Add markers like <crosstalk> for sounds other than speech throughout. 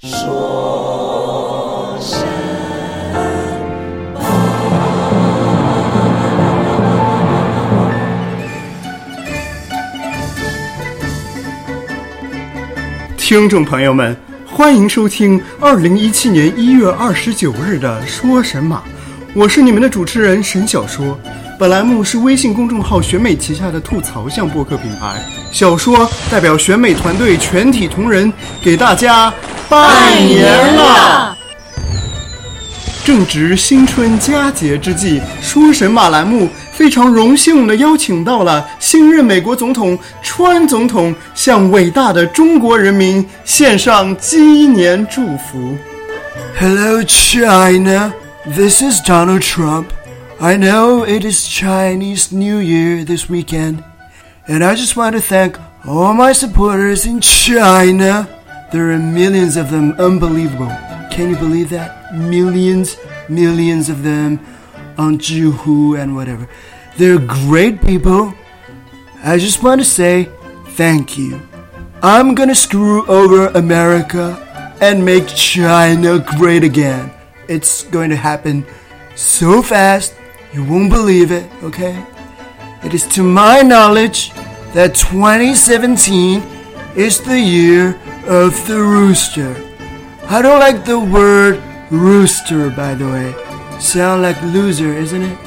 说声听众朋友们，欢迎收听二零一七年一月二十九日的《说神马》，我是你们的主持人沈小说。本栏目是微信公众号选美旗下的吐槽向播客品牌。小说代表选美团队全体同仁给大家拜年了。正值新春佳节之际，说神马栏目非常荣幸地邀请到了新任美国总统川总统，向伟大的中国人民献上鸡年祝福。Hello, China. This is Donald Trump. I know it is Chinese New Year this weekend, and I just want to thank all my supporters in China. There are millions of them, unbelievable. Can you believe that? Millions, millions of them on Zhihu and whatever. They're great people. I just want to say thank you. I'm gonna screw over America and make China great again. It's going to happen so fast, you won't believe it, okay? It is to my knowledge that 2017 is the year of the rooster. I don't like the word rooster, by the way. Sound like loser, isn't it?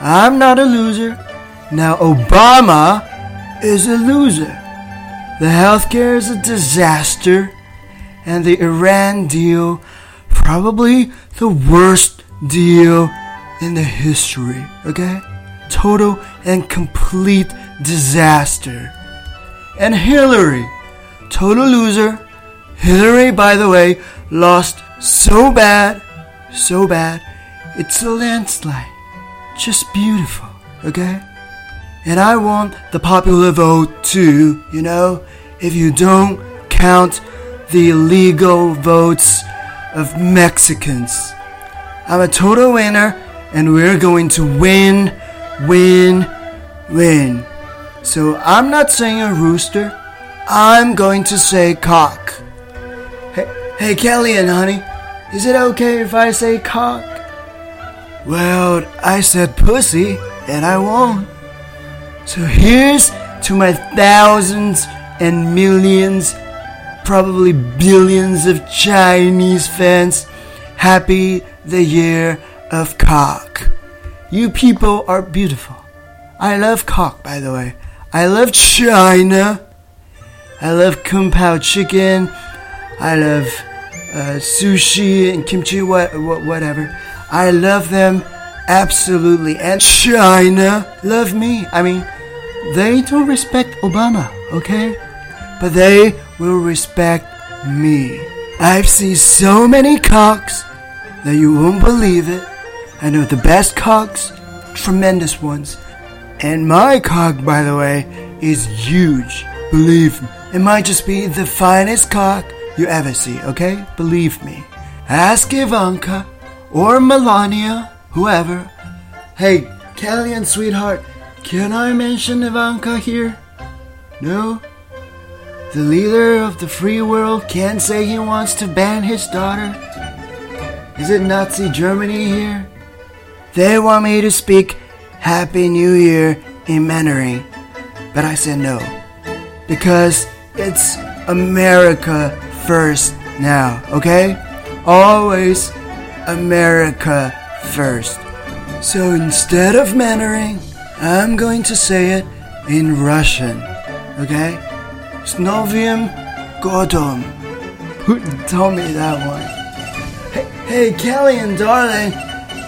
I'm not a loser. Now, Obama is a loser. The healthcare is a disaster, and the Iran deal, probably the worst deal in the history, okay? Total and complete disaster. And Hillary, total loser. Hillary, by the way, lost so bad, so bad, it's a landslide. Just beautiful, okay? And I want the popular vote too, you know? If you don't count the illegal votes of Mexicans. I'm a total winner, and we're going to win, win, win. So I'm not saying a rooster, I'm going to say cock. Hey, hey Kelly and honey, is it okay if I say cock? Well, I said pussy, and I won't. So here's to my thousands and millions, probably billions of Chinese fans. Happy the year of cock. You people are beautiful. I love cock, by the way. I love China. I love kung pao chicken. I love uh, sushi and kimchi, what, what, whatever. I love them absolutely. And China love me. I mean, they don't respect Obama, okay? But they will respect me. I've seen so many cocks that you won't believe it. I know the best cocks, tremendous ones. And my cock, by the way, is huge. Believe me. It might just be the finest cock you ever see, okay? Believe me. Ask Ivanka or Melania, whoever. Hey, Kelly and sweetheart, can I mention Ivanka here? No? The leader of the free world can't say he wants to ban his daughter? Is it Nazi Germany here? They want me to speak Happy New Year in Mandarin, but I said no. Because it's America first now, okay? Always America first. So instead of Mandarin, I'm going to say it in Russian, okay? Snovium Godom. Who told me that one? Hey, hey, Kelly and darling,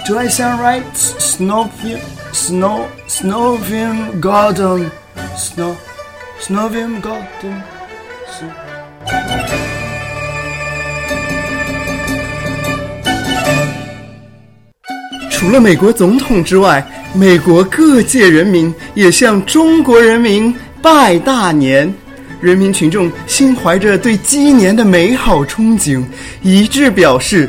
do I sound right? Snovium, snow, Snowvim Garden snow, Snovium Godom. Snow- <laughs> 除了美国总统之外，美国各界人民也向中国人民拜大年。人民群众心怀着对鸡年的美好憧憬，一致表示：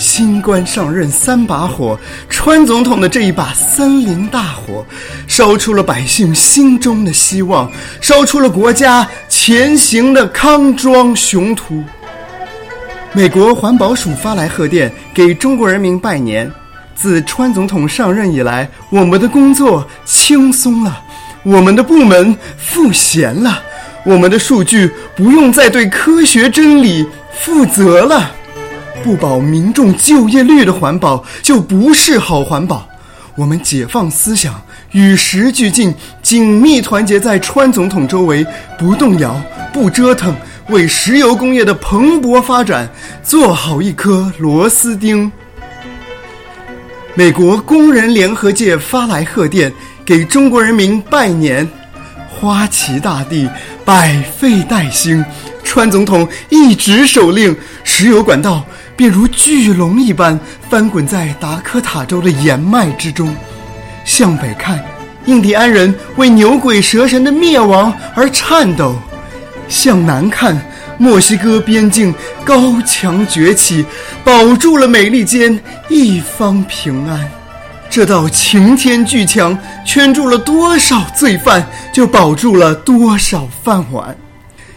新官上任三把火，川总统的这一把森林大火，烧出了百姓心中的希望，烧出了国家前行的康庄雄图。美国环保署发来贺电，给中国人民拜年。自川总统上任以来，我们的工作轻松了，我们的部门赋闲了，我们的数据不用再对科学真理负责了。不保民众就业率的环保，就不是好环保。我们解放思想，与时俱进，紧密团结在川总统周围，不动摇，不折腾，为石油工业的蓬勃发展做好一颗螺丝钉。美国工人联合界发来贺电，给中国人民拜年。花旗大地，百废待兴。川总统一纸手令，石油管道。便如巨龙一般翻滚在达科塔州的岩脉之中。向北看，印第安人为牛鬼蛇神的灭亡而颤抖；向南看，墨西哥边境高墙崛起，保住了美利坚一方平安。这道擎天巨墙圈住了多少罪犯，就保住了多少饭碗。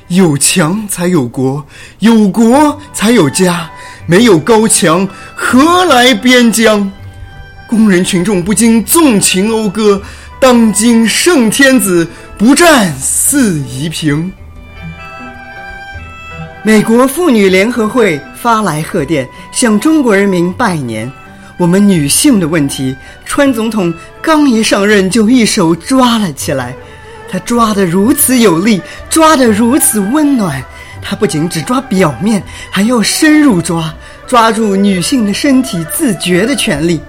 有墙才有国，有国才有家。没有高墙，何来边疆？工人群众不禁纵情讴歌。当今圣天子，不战四夷平。美国妇女联合会发来贺电，向中国人民拜年。我们女性的问题，川总统刚一上任就一手抓了起来。他抓得如此有力，抓得如此温暖。他不仅只抓表面，还要深入抓，抓住女性的身体自觉的权利。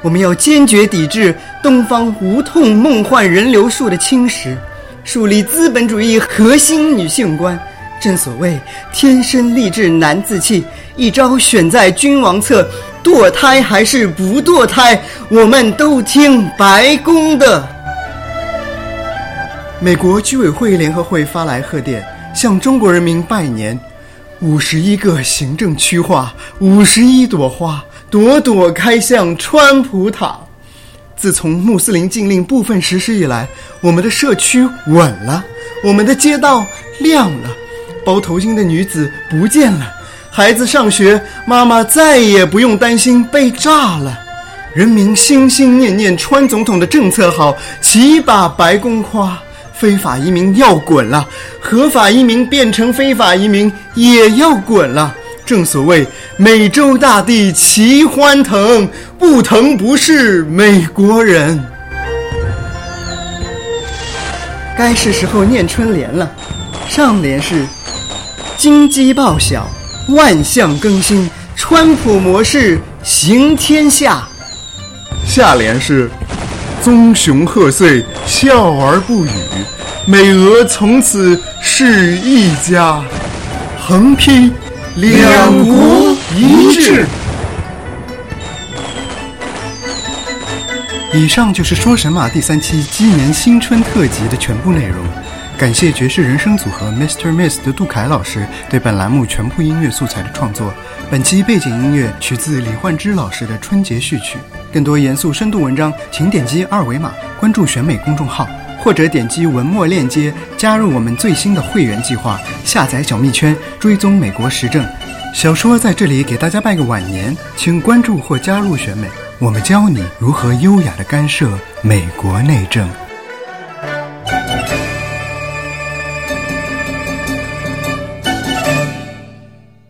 我们要坚决抵制东方无痛梦幻人流术的侵蚀，树立资本主义核心女性观。正所谓天生丽质难自弃，一朝选在君王侧，堕胎还是不堕胎，我们都听白宫的。美国居委会联合会发来贺电。向中国人民拜年，五十一个行政区划，五十一朵花，朵朵开向川普塔。自从穆斯林禁令部分实施以来，我们的社区稳了，我们的街道亮了，包头巾的女子不见了，孩子上学，妈妈再也不用担心被炸了。人民心心念念川总统的政策好，齐把白宫夸。非法移民要滚了，合法移民变成非法移民也要滚了。正所谓美洲大地齐欢腾，不腾不是美国人。该是时候念春联了，上联是金鸡报晓，万象更新，川普模式行天下。下联是。棕熊贺岁笑而不语，美俄从此是一家。横批：两国一致。以上就是《说神马》第三期鸡年新春特辑的全部内容。感谢爵士人声组合 Mr. Miss 的杜凯老师对本栏目全部音乐素材的创作。本期背景音乐取自李焕之老师的春节序曲。更多严肃深度文章，请点击二维码关注选美公众号，或者点击文末链接加入我们最新的会员计划，下载小蜜圈，追踪美国时政。小说在这里给大家拜个晚年，请关注或加入选美，我们教你如何优雅地干涉美国内政。